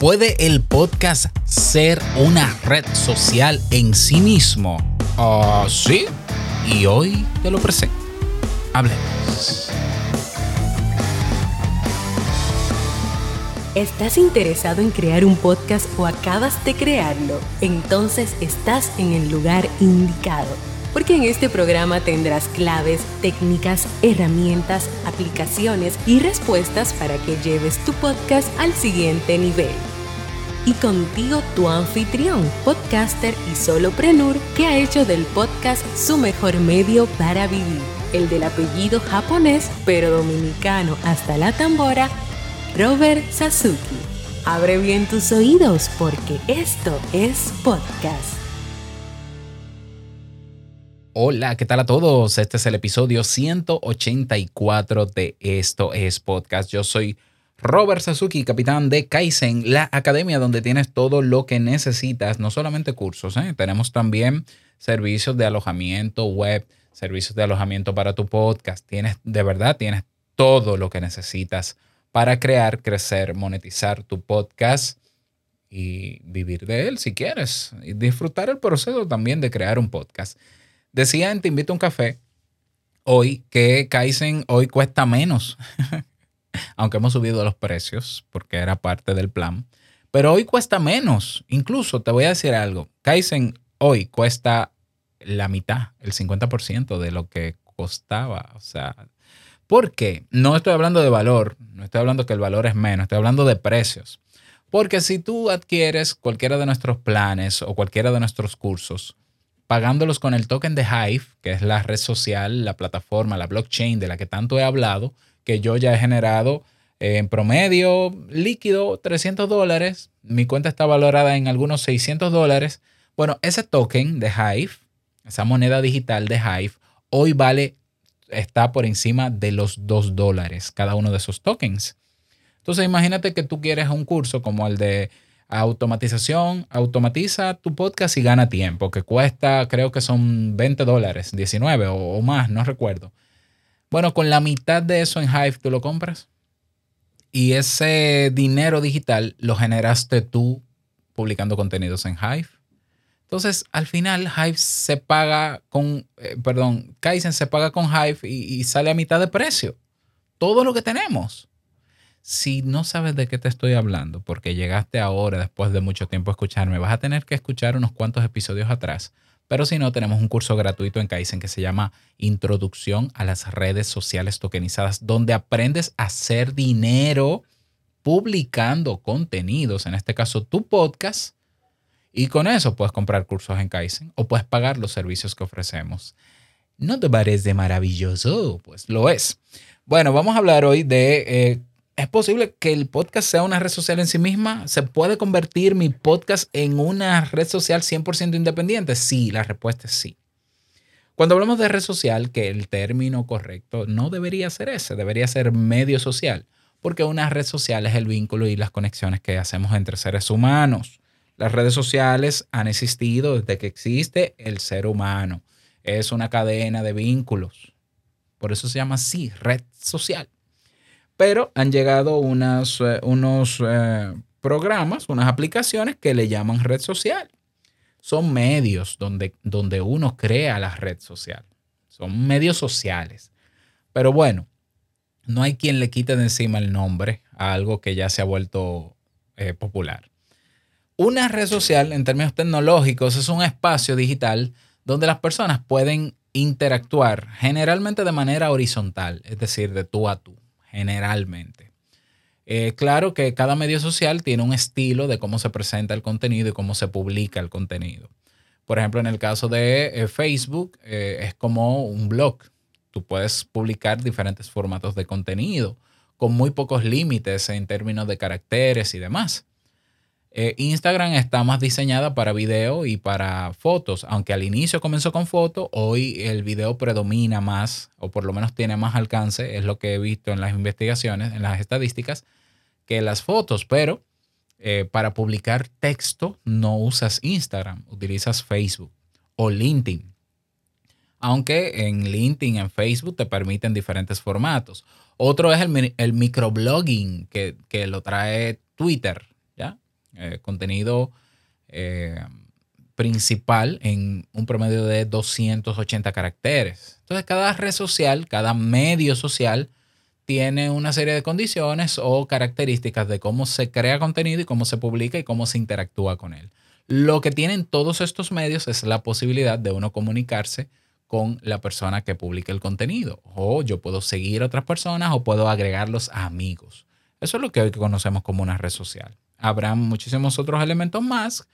¿Puede el podcast ser una red social en sí mismo? Ah, sí. Y hoy te lo presento. Hablemos. ¿Estás interesado en crear un podcast o acabas de crearlo? Entonces estás en el lugar indicado porque en este programa tendrás claves, técnicas, herramientas, aplicaciones y respuestas para que lleves tu podcast al siguiente nivel. Y contigo tu anfitrión, podcaster y soloprenur que ha hecho del podcast su mejor medio para vivir, el del apellido japonés pero dominicano hasta la tambora, Robert Sasuki. Abre bien tus oídos porque esto es podcast. Hola, ¿qué tal a todos? Este es el episodio 184 de Esto es Podcast. Yo soy Robert Sasuki, capitán de Kaizen, la academia donde tienes todo lo que necesitas, no solamente cursos, ¿eh? tenemos también servicios de alojamiento web, servicios de alojamiento para tu podcast. Tienes, de verdad, tienes todo lo que necesitas para crear, crecer, monetizar tu podcast y vivir de él si quieres. Y disfrutar el proceso también de crear un podcast. Decía en Te invito a un café hoy que Kaizen hoy cuesta menos, aunque hemos subido los precios porque era parte del plan, pero hoy cuesta menos. Incluso te voy a decir algo, Kaizen hoy cuesta la mitad, el 50% de lo que costaba. O sea, ¿por qué? No estoy hablando de valor, no estoy hablando que el valor es menos, estoy hablando de precios. Porque si tú adquieres cualquiera de nuestros planes o cualquiera de nuestros cursos, pagándolos con el token de Hive, que es la red social, la plataforma, la blockchain de la que tanto he hablado, que yo ya he generado eh, en promedio líquido 300 dólares. Mi cuenta está valorada en algunos 600 dólares. Bueno, ese token de Hive, esa moneda digital de Hive, hoy vale, está por encima de los 2 dólares cada uno de esos tokens. Entonces imagínate que tú quieres un curso como el de automatización, automatiza tu podcast y gana tiempo, que cuesta, creo que son 20 dólares, 19 o, más, no recuerdo. Bueno, con la mitad de eso en Hive tú lo compras y ese dinero digital lo generaste tú publicando contenidos en Hive. Entonces, al final, Hive se paga con, eh, perdón, Kaizen se paga con Hive y sale a mitad de precio. Todo lo que tenemos. Si no sabes de qué te estoy hablando, porque llegaste ahora después de mucho tiempo a escucharme, vas a tener que escuchar unos cuantos episodios atrás. Pero si no, tenemos un curso gratuito en Kaizen que se llama Introducción a las redes sociales tokenizadas, donde aprendes a hacer dinero publicando contenidos, en este caso tu podcast, y con eso puedes comprar cursos en Kaizen o puedes pagar los servicios que ofrecemos. ¿No te parece maravilloso? Pues lo es. Bueno, vamos a hablar hoy de eh, ¿Es posible que el podcast sea una red social en sí misma? ¿Se puede convertir mi podcast en una red social 100% independiente? Sí, la respuesta es sí. Cuando hablamos de red social, que el término correcto no debería ser ese, debería ser medio social, porque una red social es el vínculo y las conexiones que hacemos entre seres humanos. Las redes sociales han existido desde que existe el ser humano. Es una cadena de vínculos. Por eso se llama así, red social. Pero han llegado eh, unos eh, programas, unas aplicaciones que le llaman red social. Son medios donde, donde uno crea la red social. Son medios sociales. Pero bueno, no hay quien le quite de encima el nombre a algo que ya se ha vuelto eh, popular. Una red social, en términos tecnológicos, es un espacio digital donde las personas pueden interactuar generalmente de manera horizontal, es decir, de tú a tú generalmente. Eh, claro que cada medio social tiene un estilo de cómo se presenta el contenido y cómo se publica el contenido. Por ejemplo, en el caso de eh, Facebook, eh, es como un blog. Tú puedes publicar diferentes formatos de contenido con muy pocos límites en términos de caracteres y demás. Eh, Instagram está más diseñada para video y para fotos, aunque al inicio comenzó con fotos, hoy el video predomina más, o por lo menos tiene más alcance, es lo que he visto en las investigaciones, en las estadísticas, que las fotos, pero eh, para publicar texto no usas Instagram, utilizas Facebook o LinkedIn. Aunque en LinkedIn, en Facebook te permiten diferentes formatos. Otro es el, microblogging que lo trae Twitter eh, contenido eh, principal en un promedio de 280 caracteres. Entonces, cada red social, cada medio social, tiene una serie de condiciones o características de cómo se crea contenido y cómo se publica y cómo se interactúa con él. Lo que tienen todos estos medios es la posibilidad de uno comunicarse con la persona que publica el contenido. O yo puedo seguir a otras personas o puedo agregarlos a amigos. Eso es lo que hoy conocemos como una red social. Habrá muchísimos otros elementos más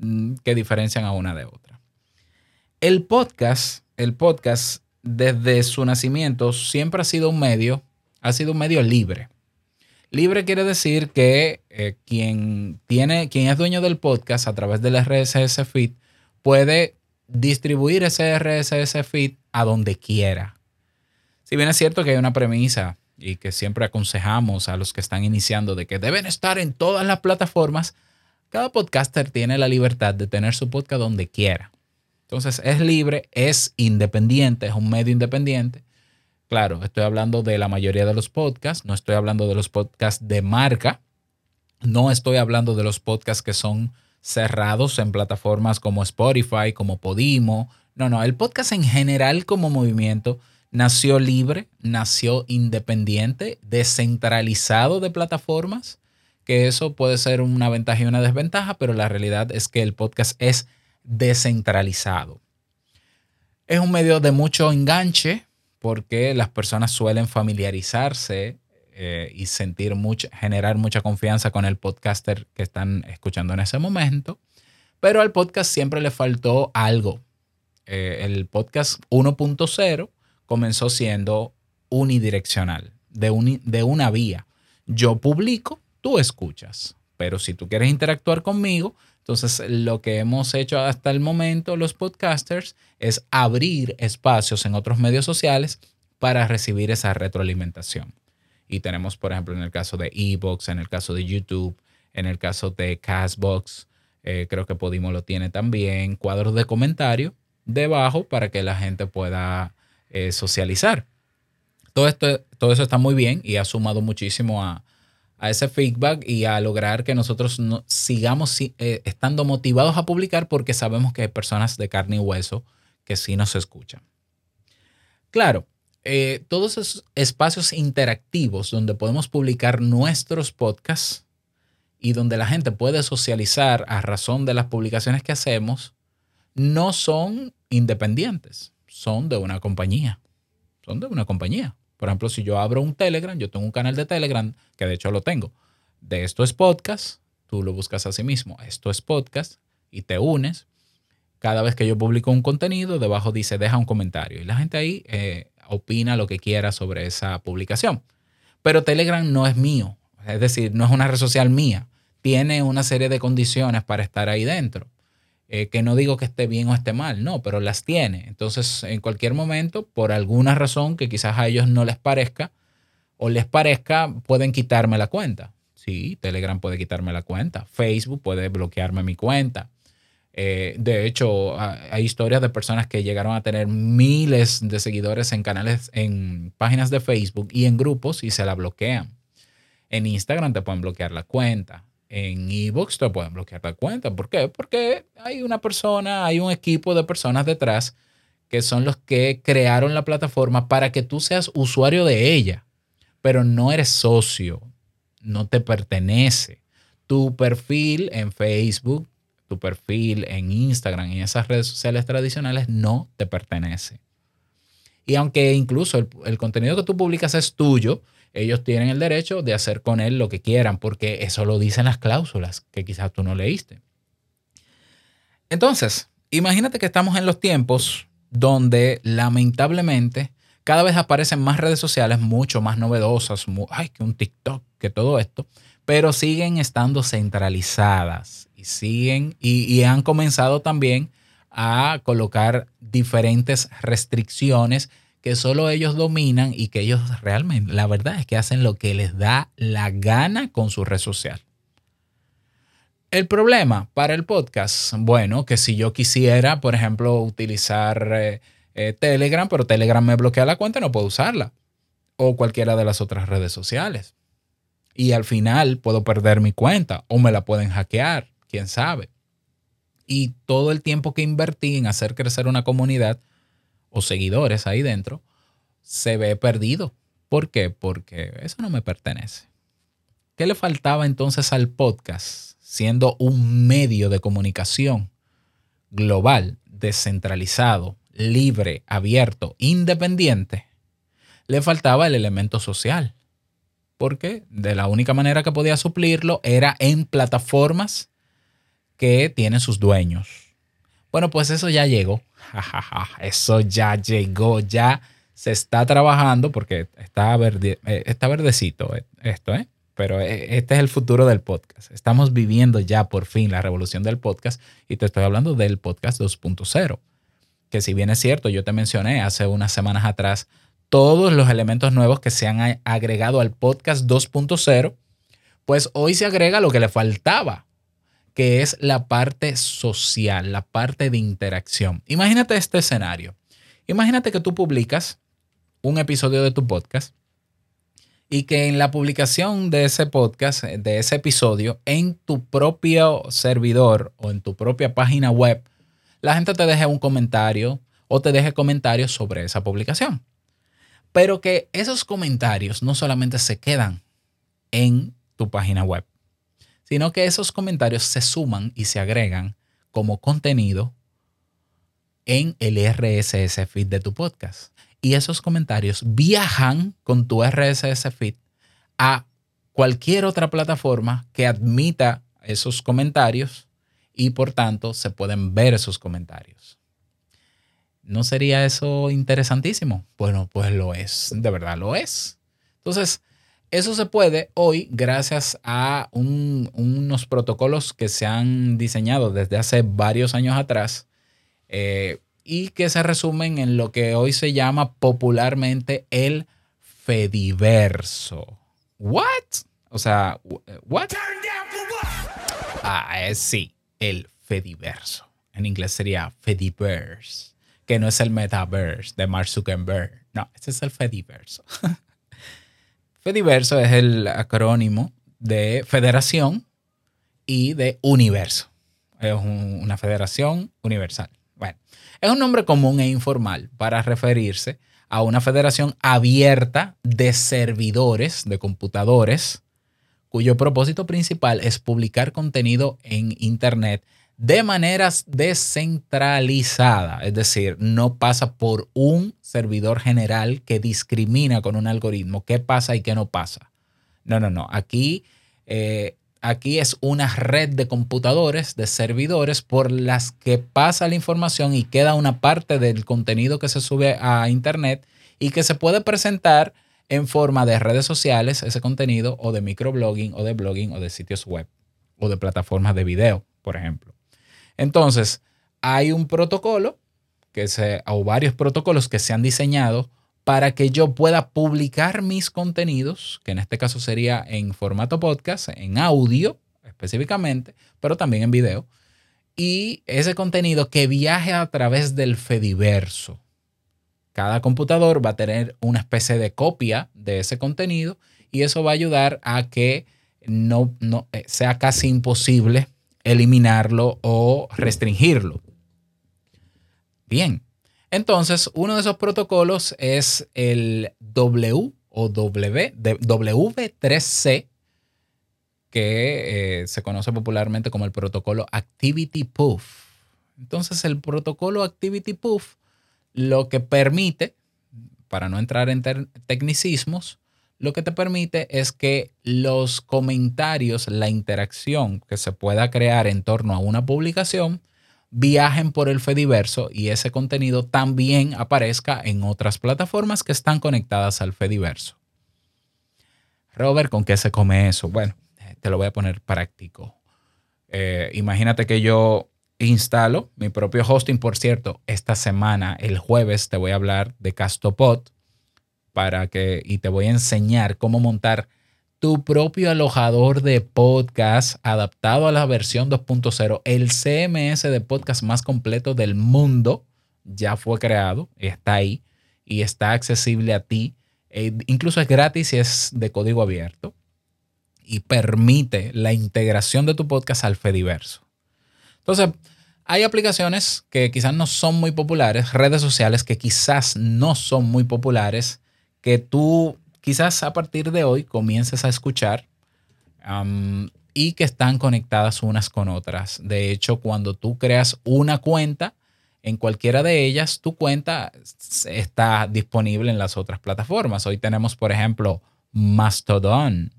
Mm, que diferencian a una de otra. El podcast, el podcast desde su nacimiento siempre ha sido un medio, ha sido un medio libre. Libre quiere decir que eh, quien, tiene, quien es dueño del podcast a través del RSS feed puede distribuir ese RSS feed a donde quiera. Si bien es cierto que hay una premisa y que siempre aconsejamos a los que están iniciando de que deben estar en todas las plataformas, cada podcaster tiene la libertad de tener su podcast donde quiera. Entonces es libre, es independiente, es un medio independiente. Claro, estoy hablando de la mayoría de los podcasts, no estoy hablando de los podcasts de marca, no estoy hablando de los podcasts que son cerrados en plataformas como Spotify, como Podimo. No, no, el podcast en general como movimiento nació libre, nació independiente, descentralizado de plataformas que eso puede ser una ventaja y una desventaja, pero la realidad es que el podcast es descentralizado. Es un medio de mucho enganche porque las personas suelen familiarizarse eh, y sentir mucho, generar mucha confianza con el podcaster que están escuchando en ese momento. Pero al podcast siempre le faltó algo. Eh, el podcast 1.0 comenzó siendo unidireccional, de, de una vía. Yo publico, tú escuchas. Pero si tú quieres interactuar conmigo, entonces lo que hemos hecho hasta el momento los podcasters es abrir espacios en otros medios sociales para recibir esa retroalimentación. Y tenemos, por ejemplo, en el caso de Evox, en el caso de YouTube, en el caso de Castbox, eh, creo que Podimo lo tiene también, cuadros de comentario debajo para que la gente pueda eh, socializar. Todo, esto, todo eso está muy bien y ha sumado muchísimo a, a ese feedback y a lograr que nosotros sigamos eh, estando motivados a publicar porque sabemos que hay personas de carne y hueso que sí nos escuchan. Claro, eh, todos esos espacios interactivos donde podemos publicar nuestros podcasts y donde la gente puede socializar a razón de las publicaciones que hacemos, no son independientes, son de una compañía. Son de una compañía. Por ejemplo, si yo abro un Telegram, yo tengo un canal de Telegram, que de hecho lo tengo, de esto es podcast, tú lo buscas a sí mismo, esto es podcast, y te unes. Cada vez que yo publico un contenido, debajo dice deja un comentario. Y la gente ahí eh, opina lo que quiera sobre esa publicación. Pero Telegram no es mío, es decir, no es una red social mía. Tiene una serie de condiciones para estar ahí dentro. Eh, que no digo que esté bien o esté mal, no, pero las tiene. Entonces, en cualquier momento, por alguna razón que quizás a ellos no les parezca o les parezca, pueden quitarme la cuenta. Sí, Telegram puede quitarme la cuenta, Facebook puede bloquearme mi cuenta. Eh, de hecho, hay historias de personas que llegaron a tener miles de seguidores en canales, en páginas de Facebook y en grupos y se la bloquean. En Instagram te pueden bloquear la cuenta en eBooks te pueden bloquear la cuenta. ¿Por qué? Porque hay una persona, hay un equipo de personas detrás que son los que crearon la plataforma para que tú seas usuario de ella, pero no eres socio, no te pertenece. Tu perfil en Facebook, tu perfil en Instagram y esas redes sociales tradicionales no te pertenece. Y aunque incluso el, contenido que tú publicas es tuyo, ellos tienen el derecho de hacer con él lo que quieran, porque eso lo dicen las cláusulas que quizás tú no leíste. Entonces, imagínate que estamos en los tiempos donde lamentablemente cada vez aparecen más redes sociales mucho más novedosas, ay, que un TikTok, que todo esto, pero siguen estando centralizadas y siguen y han comenzado también a colocar diferentes restricciones que solo ellos dominan y que ellos realmente, la verdad es que hacen lo que les da la gana con su red social. El problema para el podcast, bueno, que si yo quisiera, por ejemplo, utilizar eh, eh, Telegram, pero Telegram me bloquea la cuenta, no puedo usarla. O cualquiera de las otras redes sociales. Y al final puedo perder mi cuenta o me la pueden hackear, quién sabe. Y todo el tiempo que invertí en hacer crecer una comunidad o seguidores ahí dentro, se ve perdido. ¿Por qué? Porque eso no me pertenece. ¿Qué le faltaba entonces al podcast, siendo un medio de comunicación global, descentralizado, libre, abierto, independiente? Le faltaba el elemento social. Porque de la única manera que podía suplirlo era en plataformas que tienen sus dueños. Bueno, pues eso ya llegó. Eso ya llegó, ya se está trabajando porque está, verde, eh, está verdecito esto, ¿eh? pero eh, este es el futuro del podcast. Estamos viviendo ya por fin la revolución del podcast y te estoy hablando del podcast 2.0, que si bien es cierto, yo te mencioné hace unas semanas atrás todos los elementos nuevos que se han agregado al podcast 2.0, pues hoy se agrega lo que le faltaba, que es la parte social, la parte de interacción. Imagínate este escenario. Imagínate que tú publicas un episodio de tu podcast y que en la publicación de ese podcast, de ese episodio, en tu propio servidor o en tu propia página web, la gente te deje un comentario o te deje comentarios sobre esa publicación. Pero que esos comentarios no solamente se quedan en tu página web, sino que esos comentarios se suman y se agregan como contenido en el RSS feed de tu podcast y esos comentarios viajan con tu RSS feed a cualquier otra plataforma que admita esos comentarios y por tanto se pueden ver esos comentarios. ¿No sería eso interesantísimo? Bueno, pues lo es, de verdad lo es. Entonces, eso se puede hoy gracias a unos protocolos que se han diseñado desde hace varios años atrás. Eh, y que se resumen en lo que hoy se llama popularmente el Fediverso. ¿What? O sea, ¿what? Ah, sí, el Fediverso. En inglés sería Fediverse, que no es el Metaverse de Mark Zuckerberg. No, este es el Fediverso. Fediverso es el acrónimo de Federación y de Universo. Es una federación universal. Bueno, es un nombre común e informal para referirse a una federación abierta de servidores de computadores cuyo propósito principal es publicar contenido en Internet de manera descentralizada, es decir, no pasa por un servidor general que discrimina con un algoritmo qué pasa y qué no pasa. No, no, no. Aquí eh, aquí es una red de computadores, de servidores por las que pasa la información y queda una parte del contenido que se sube a Internet y que se puede presentar en forma de redes sociales, ese contenido, o de microblogging, o de blogging, o de sitios web, o de plataformas de video, por ejemplo. Entonces, hay un protocolo que se, o varios protocolos que se han diseñado para que yo pueda publicar mis contenidos, que en este caso sería en formato podcast, en audio específicamente, pero también en video, y ese contenido que viaje a través del Fediverso. Cada computador va a tener una especie de copia de ese contenido y eso va a ayudar a que no, no eh, sea casi imposible eliminarlo o restringirlo. Bien, entonces, uno de esos protocolos es el W o W, W3C, que eh, se conoce popularmente como el protocolo Activity Proof. Entonces, el protocolo Activity Proof lo que permite, para no entrar en tecnicismos, lo que te permite es que los comentarios, la interacción que se pueda crear en torno a una publicación, viajen por el Fediverso y ese contenido también aparezca en otras plataformas que están conectadas al Fediverso. Robert, ¿con qué se come eso? Bueno, te lo voy a poner práctico. Eh, imagínate que yo instalo mi propio hosting. Por cierto, esta semana, el jueves, te voy a hablar de Castopod para que, y te voy a enseñar cómo montar tu propio alojador de podcast adaptado a la versión 2.0. El CMS de podcast más completo del mundo ya fue creado, está ahí y está accesible a ti. E incluso es gratis y es de código abierto. y permite la integración de tu podcast al Fediverso. Entonces, hay aplicaciones que quizás no son muy populares, redes sociales que quizás no son muy populares, que tú quizás a partir de hoy comiences a escuchar y que están conectadas unas con otras. De hecho, cuando tú creas una cuenta en cualquiera de ellas, tu cuenta está disponible en las otras plataformas. Hoy tenemos, por ejemplo, Mastodon,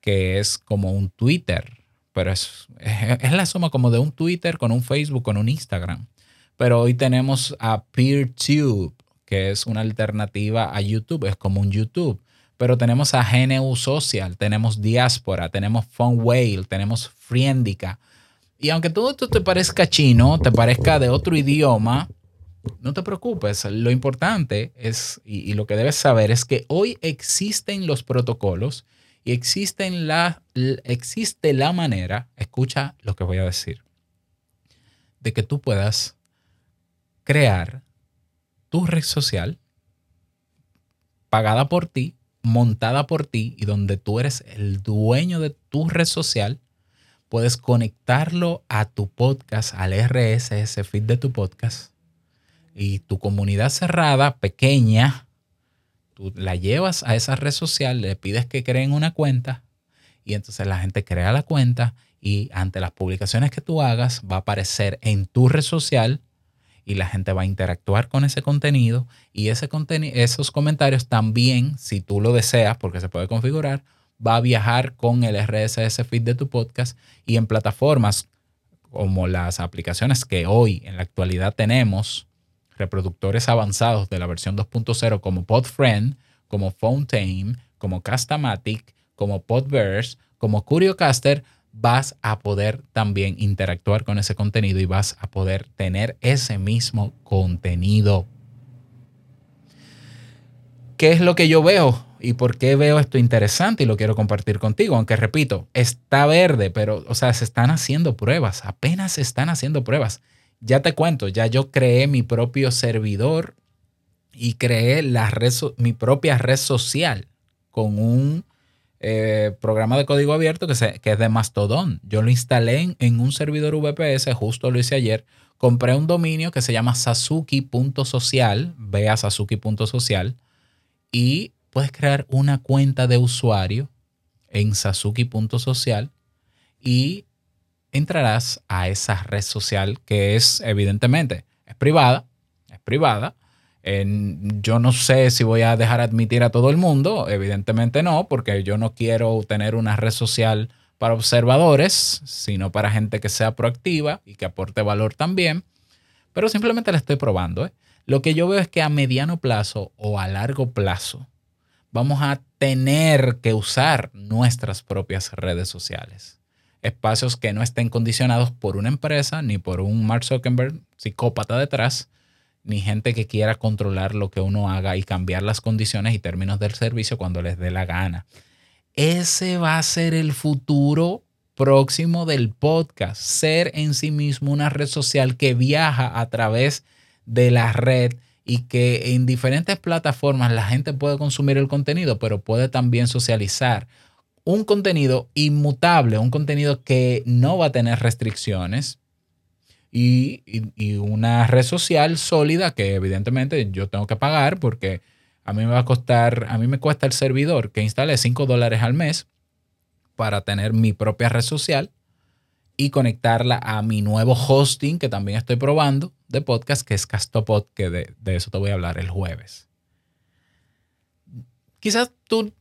que es como un Twitter, pero es, es, la suma como de un Twitter con un Facebook, con un Instagram. Pero hoy tenemos a PeerTube, que es una alternativa a YouTube, es como un YouTube. Pero tenemos a GNU Social, tenemos Diaspora, tenemos Whale, tenemos Friendica. Y aunque todo esto te parezca chino, te parezca de otro idioma, no te preocupes. Lo importante es, y, lo que debes saber es que hoy existen los protocolos y existen la, existe la manera, escucha lo que voy a decir, de que tú puedas crear tu red social pagada por ti, montada por ti y donde tú eres el dueño de tu red social puedes conectarlo a tu podcast, al RSS feed de tu podcast. Y tu comunidad cerrada, pequeña, tú la llevas a esa red social, le pides que creen una cuenta y entonces la gente crea la cuenta y ante las publicaciones que tú hagas va a aparecer en tu red social y la gente va a interactuar con ese contenido y ese esos comentarios también, si tú lo deseas, porque se puede configurar, va a viajar con el RSS feed de tu podcast y en plataformas como las aplicaciones que hoy en la actualidad tenemos, reproductores avanzados de la versión 2.0 como PodFriend, como Fountain, como Castamatic, como Podverse, como CurioCaster, vas a poder también interactuar con ese contenido y vas a poder tener ese mismo contenido. ¿Qué es lo que yo veo? y por qué veo esto interesante y lo quiero compartir contigo. Aunque repito, está verde, pero, o sea, se están haciendo pruebas, apenas se están haciendo pruebas. Ya te cuento, ya yo creé mi propio servidor y creé la red, mi propia red social con un eh, programa de código abierto que, se, es de Mastodon. Yo lo instalé en, en un servidor VPS, justo lo hice ayer. Compré un dominio que se llama sasuki.social, ve a sasuki.social y puedes crear una cuenta de usuario en sasuki.social y entrarás a esa red social que es evidentemente es privada, es privada. Yo no sé si voy a dejar admitir a todo el mundo, evidentemente no, porque yo no quiero tener una red social para observadores, sino para gente que sea proactiva y que aporte valor también. Pero simplemente la estoy probando. ¿eh? Lo que yo veo es que a mediano plazo o a largo plazo, vamos a tener que usar nuestras propias redes sociales. Espacios que no estén condicionados por una empresa ni por un Mark Zuckerberg psicópata detrás, ni gente que quiera controlar lo que uno haga y cambiar las condiciones y términos del servicio cuando les dé la gana. Ese va a ser el futuro próximo del podcast, ser en sí mismo una red social que viaja a través de la red y que en diferentes plataformas la gente puede consumir el contenido, pero puede también socializar. Un contenido inmutable, un contenido que no va a tener restricciones y, una red social sólida que evidentemente yo tengo que pagar porque a mí me va a costar, a mí me cuesta el servidor que instale 5 dólares al mes para tener mi propia red social y conectarla a mi nuevo hosting que también estoy probando de podcast, que es Castopod, que de, eso te voy a hablar el jueves. Quizás tú,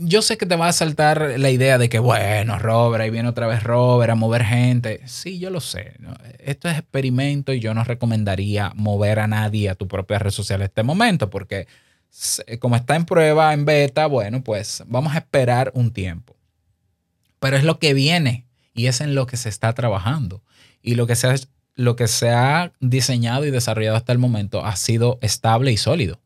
yo sé que te va a saltar la idea de que, bueno, Robert, ahí viene otra vez Robert a mover gente. Sí, yo lo sé. Esto es experimento y yo no recomendaría mover a nadie a tu propia red social en este momento, porque como está en prueba, en beta, bueno, pues vamos a esperar un tiempo. Pero es lo que viene y es en lo que se está trabajando. Y lo que se ha, lo que se ha diseñado y desarrollado hasta el momento ha sido estable y sólido.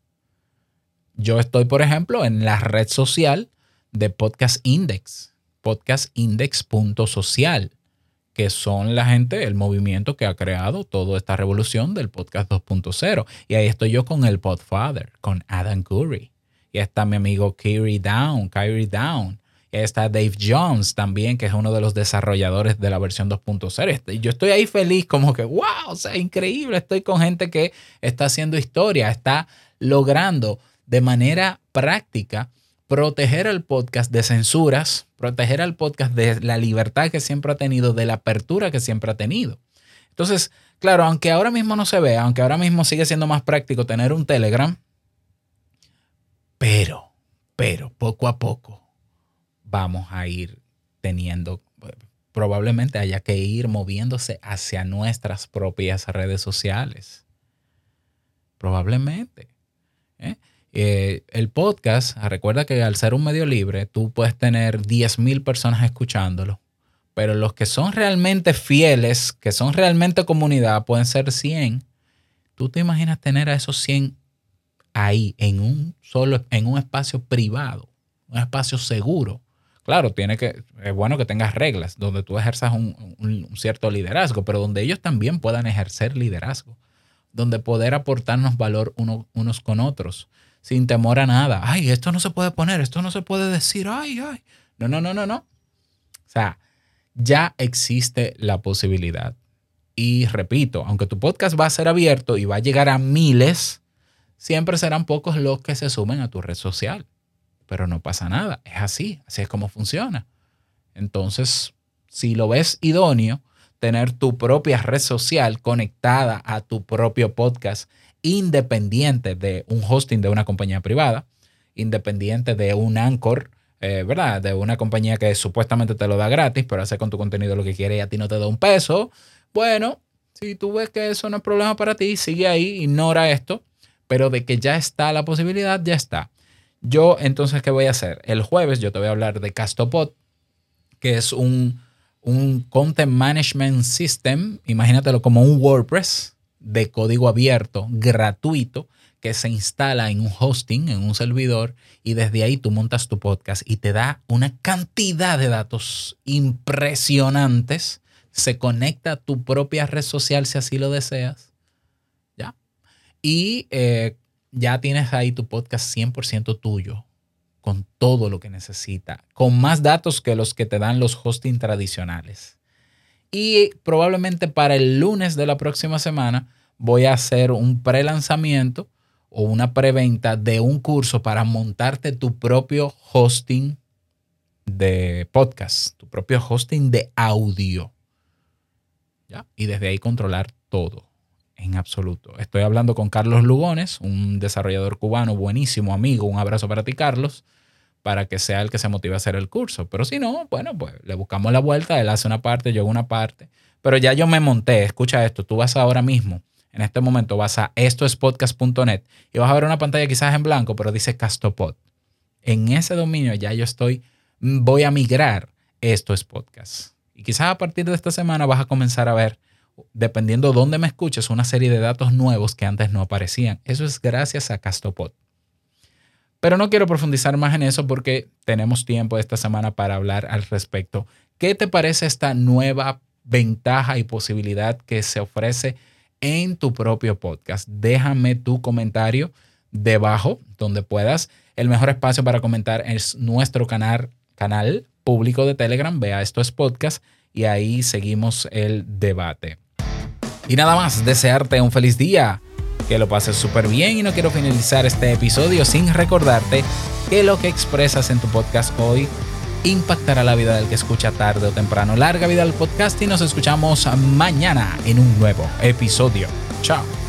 Yo estoy, por ejemplo, en la red social de Podcast Index, podcastindex.social, que son la gente, el movimiento que ha creado toda esta revolución del podcast 2.0. Y ahí estoy yo con el Podfather, con Adam Curry. Y está mi amigo Kyrie Down, Kyrie Down Está Dave Jones también, que es uno de los desarrolladores de la versión 2.0. Y yo estoy ahí feliz, como que, wow, o sea, increíble. Estoy con gente que está haciendo historia, está logrando de manera práctica proteger al podcast de censuras, proteger al podcast de la libertad que siempre ha tenido, de la apertura que siempre ha tenido. Entonces, claro, aunque ahora mismo no se vea, aunque ahora mismo sigue siendo más práctico tener un Telegram, pero, pero, poco a poco vamos a ir teniendo, probablemente haya que ir moviéndose hacia nuestras propias redes sociales. Probablemente. ¿eh? Eh, el podcast, recuerda que al ser un medio libre, tú puedes tener 10.000 personas escuchándolo, pero los que son realmente fieles, que son realmente comunidad, pueden ser 100. ¿Tú te imaginas tener a esos 100 ahí, en un solo, en un espacio privado, un espacio seguro? Claro, tiene que, es bueno que tengas reglas donde tú ejerzas un, un cierto liderazgo, pero donde ellos también puedan ejercer liderazgo, donde poder aportarnos valor uno, unos con otros sin temor a nada. Ay, esto no se puede poner, esto no se puede decir, ay, ay. No, no, no, no, no. O sea, ya existe la posibilidad. Y repito, aunque tu podcast va a ser abierto y va a llegar a miles, siempre serán pocos los que se sumen a tu red social. Pero no pasa nada, es así, así es como funciona. Entonces, si lo ves idóneo, tener tu propia red social conectada a tu propio podcast independiente de un hosting de una compañía privada, independiente de un anchor, eh, ¿verdad? De una compañía que supuestamente te lo da gratis, pero hace con tu contenido lo que quiere y a ti no te da un peso. Bueno, si tú ves que eso no es problema para ti, sigue ahí, ignora esto, pero de que ya está la posibilidad, ya está. Yo entonces, ¿qué voy a hacer? El jueves yo te voy a hablar de Castopod, que es un, un content management system, imagínatelo como un WordPress, de código abierto, gratuito, que se instala en un hosting, en un servidor, y desde ahí tú montas tu podcast y te da una cantidad de datos impresionantes. Se conecta a tu propia red social si así lo deseas. ¿Ya? Y eh, ya tienes ahí tu podcast 100% tuyo, con todo lo que necesita, con más datos que los que te dan los hosting tradicionales. Y probablemente para el lunes de la próxima semana voy a hacer un pre-lanzamiento o una preventa de un curso para montarte tu propio hosting de podcast, tu propio hosting de audio. Y desde ahí controlar todo en absoluto. Estoy hablando con Carlos Lugones, un desarrollador cubano buenísimo, amigo. Un abrazo para ti, Carlos para que sea el que se motive a hacer el curso. Pero si no, bueno, pues le buscamos la vuelta, él hace una parte, yo una parte. Pero ya yo me monté, escucha esto, tú vas ahora mismo, en este momento vas a estoespodcast.net y vas a ver una pantalla quizás en blanco, pero dice Castopod. En ese dominio ya yo estoy, voy a migrar esto es. Y quizás a partir de esta semana vas a comenzar a ver, dependiendo dónde me escuches, una serie de datos nuevos que antes no aparecían. Eso es gracias a Castopod. Pero no quiero profundizar más en eso porque tenemos tiempo esta semana para hablar al respecto. ¿Qué te parece esta nueva ventaja y posibilidad que se ofrece en tu propio podcast? Déjame tu comentario debajo donde puedas. El mejor espacio para comentar es nuestro canal, público de Telegram. Vea, esto es podcast y ahí seguimos el debate. Y nada más, desearte un feliz día que lo pases súper bien y no quiero finalizar este episodio sin recordarte que lo que expresas en tu podcast hoy impactará la vida del que escucha tarde o temprano. Larga vida al podcast y nos escuchamos mañana en un nuevo episodio. Chao.